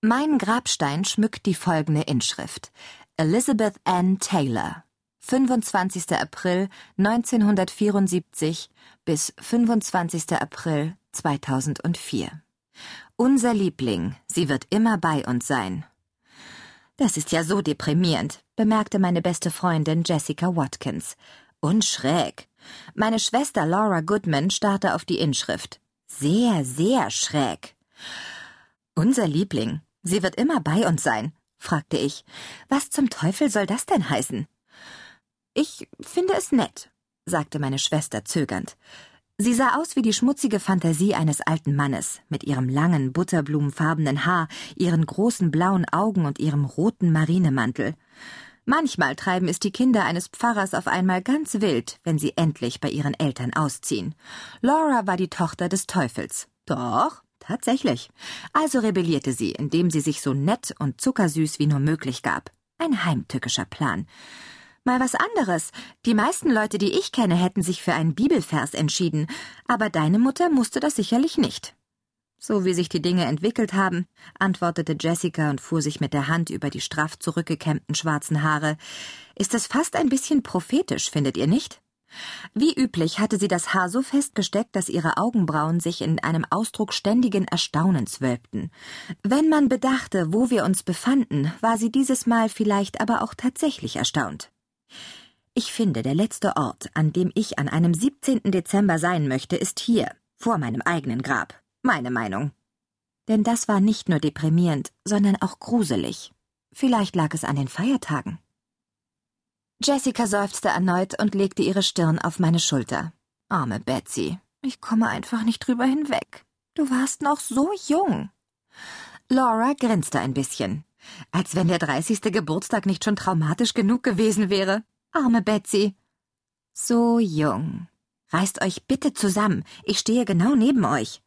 Mein Grabstein schmückt die folgende Inschrift. Elizabeth Ann Taylor. 25. April 1974 bis 25. April 2004. Unser Liebling, sie wird immer bei uns sein. Das ist ja so deprimierend, bemerkte meine beste Freundin Jessica Watkins. Und schräg. Meine Schwester Laura Goodman starrte auf die Inschrift. Sehr, sehr schräg. Unser Liebling, Sie wird immer bei uns sein, fragte ich. Was zum Teufel soll das denn heißen? Ich finde es nett, sagte meine Schwester zögernd. Sie sah aus wie die schmutzige Fantasie eines alten Mannes, mit ihrem langen, butterblumenfarbenen Haar, ihren großen blauen Augen und ihrem roten Marinemantel. Manchmal treiben es die Kinder eines Pfarrers auf einmal ganz wild, wenn sie endlich bei ihren Eltern ausziehen. Laura war die Tochter des Teufels. Doch, Tatsächlich. Also rebellierte sie, indem sie sich so nett und zuckersüß wie nur möglich gab. Ein heimtückischer Plan. Mal was anderes. Die meisten Leute, die ich kenne, hätten sich für einen Bibelvers entschieden, aber deine Mutter musste das sicherlich nicht. So wie sich die Dinge entwickelt haben, antwortete Jessica und fuhr sich mit der Hand über die straff zurückgekämmten schwarzen Haare, ist das fast ein bisschen prophetisch, findet ihr nicht? Wie üblich hatte sie das Haar so festgesteckt, dass ihre Augenbrauen sich in einem Ausdruck ständigen Erstaunens wölbten. Wenn man bedachte, wo wir uns befanden, war sie dieses Mal vielleicht aber auch tatsächlich erstaunt. Ich finde, der letzte Ort, an dem ich an einem 17. Dezember sein möchte, ist hier, vor meinem eigenen Grab. Meine Meinung. Denn das war nicht nur deprimierend, sondern auch gruselig. Vielleicht lag es an den Feiertagen. Jessica seufzte erneut und legte ihre Stirn auf meine Schulter. Arme Betsy, ich komme einfach nicht drüber hinweg. Du warst noch so jung. Laura grinste ein bisschen, als wenn der dreißigste Geburtstag nicht schon traumatisch genug gewesen wäre. Arme Betsy. So jung. Reißt euch bitte zusammen, ich stehe genau neben euch.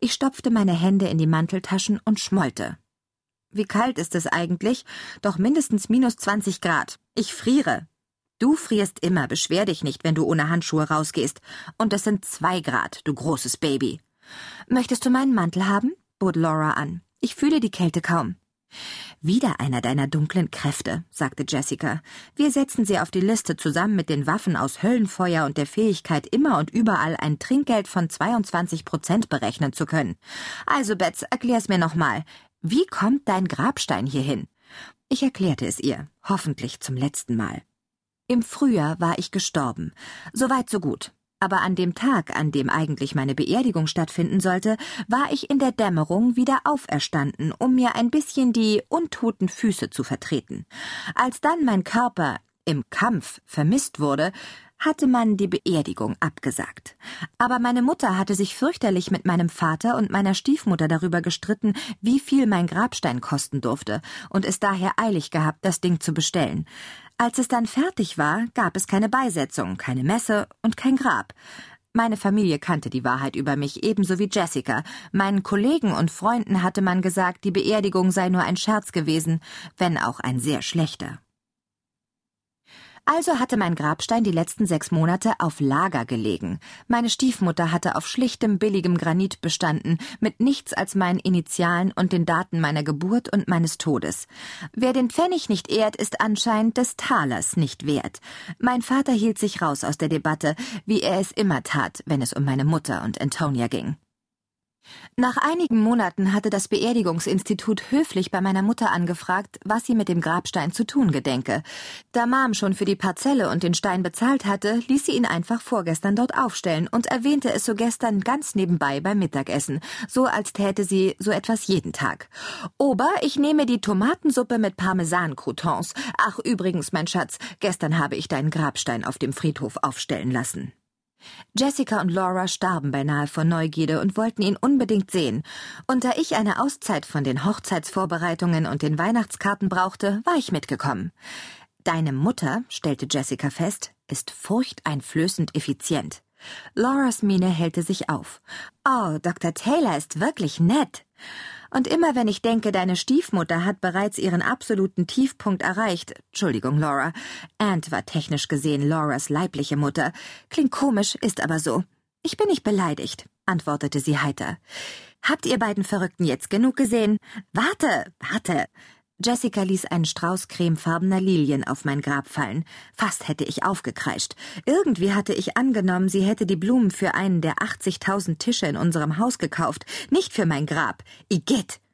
Ich stopfte meine Hände in die Manteltaschen und schmollte. Wie kalt ist es eigentlich? Doch mindestens minus 20 Grad. Ich friere. Du frierst immer, beschwer dich nicht, wenn du ohne Handschuhe rausgehst. Und es sind zwei Grad, du großes Baby. Möchtest du meinen Mantel haben? bot Laura an. Ich fühle die Kälte kaum. Wieder einer deiner dunklen Kräfte, sagte Jessica. Wir setzen sie auf die Liste zusammen mit den Waffen aus Höllenfeuer und der Fähigkeit, immer und überall ein Trinkgeld von 22 Prozent berechnen zu können. Also, Betz, erklär's mir nochmal. Wie kommt dein Grabstein hierhin? Ich erklärte es ihr, hoffentlich zum letzten Mal. Im Frühjahr war ich gestorben. Soweit so gut. Aber an dem Tag, an dem eigentlich meine Beerdigung stattfinden sollte, war ich in der Dämmerung wieder auferstanden, um mir ein bisschen die untoten Füße zu vertreten. Als dann mein Körper im Kampf vermisst wurde, hatte man die Beerdigung abgesagt. Aber meine Mutter hatte sich fürchterlich mit meinem Vater und meiner Stiefmutter darüber gestritten, wie viel mein Grabstein kosten durfte, und es daher eilig gehabt, das Ding zu bestellen. Als es dann fertig war, gab es keine Beisetzung, keine Messe und kein Grab. Meine Familie kannte die Wahrheit über mich ebenso wie Jessica. Meinen Kollegen und Freunden hatte man gesagt, die Beerdigung sei nur ein Scherz gewesen, wenn auch ein sehr schlechter. Also hatte mein Grabstein die letzten sechs Monate auf Lager gelegen. Meine Stiefmutter hatte auf schlichtem, billigem Granit bestanden, mit nichts als meinen Initialen und den Daten meiner Geburt und meines Todes. Wer den Pfennig nicht ehrt, ist anscheinend des Talers nicht wert. Mein Vater hielt sich raus aus der Debatte, wie er es immer tat, wenn es um meine Mutter und Antonia ging. Nach einigen Monaten hatte das Beerdigungsinstitut höflich bei meiner Mutter angefragt, was sie mit dem Grabstein zu tun gedenke. Da Mom schon für die Parzelle und den Stein bezahlt hatte, ließ sie ihn einfach vorgestern dort aufstellen und erwähnte es so gestern ganz nebenbei beim Mittagessen, so als täte sie so etwas jeden Tag. Ober, ich nehme die Tomatensuppe mit Parmesan-Croutons. Ach, übrigens, mein Schatz, gestern habe ich deinen Grabstein auf dem Friedhof aufstellen lassen. Jessica und Laura starben beinahe vor Neugierde und wollten ihn unbedingt sehen. Und da ich eine Auszeit von den Hochzeitsvorbereitungen und den Weihnachtskarten brauchte, war ich mitgekommen. Deine Mutter, stellte Jessica fest, ist furchteinflößend effizient. Lauras Miene hellte sich auf. Oh, Dr. Taylor ist wirklich nett. Und immer wenn ich denke, deine Stiefmutter hat bereits ihren absoluten Tiefpunkt erreicht, Entschuldigung, Laura, Aunt war technisch gesehen Lauras leibliche Mutter, klingt komisch, ist aber so. Ich bin nicht beleidigt. antwortete sie heiter. Habt ihr beiden Verrückten jetzt genug gesehen? Warte, warte. Jessica ließ einen Strauß cremefarbener Lilien auf mein Grab fallen. Fast hätte ich aufgekreischt. Irgendwie hatte ich angenommen, sie hätte die Blumen für einen der 80.000 Tische in unserem Haus gekauft, nicht für mein Grab. Igitt!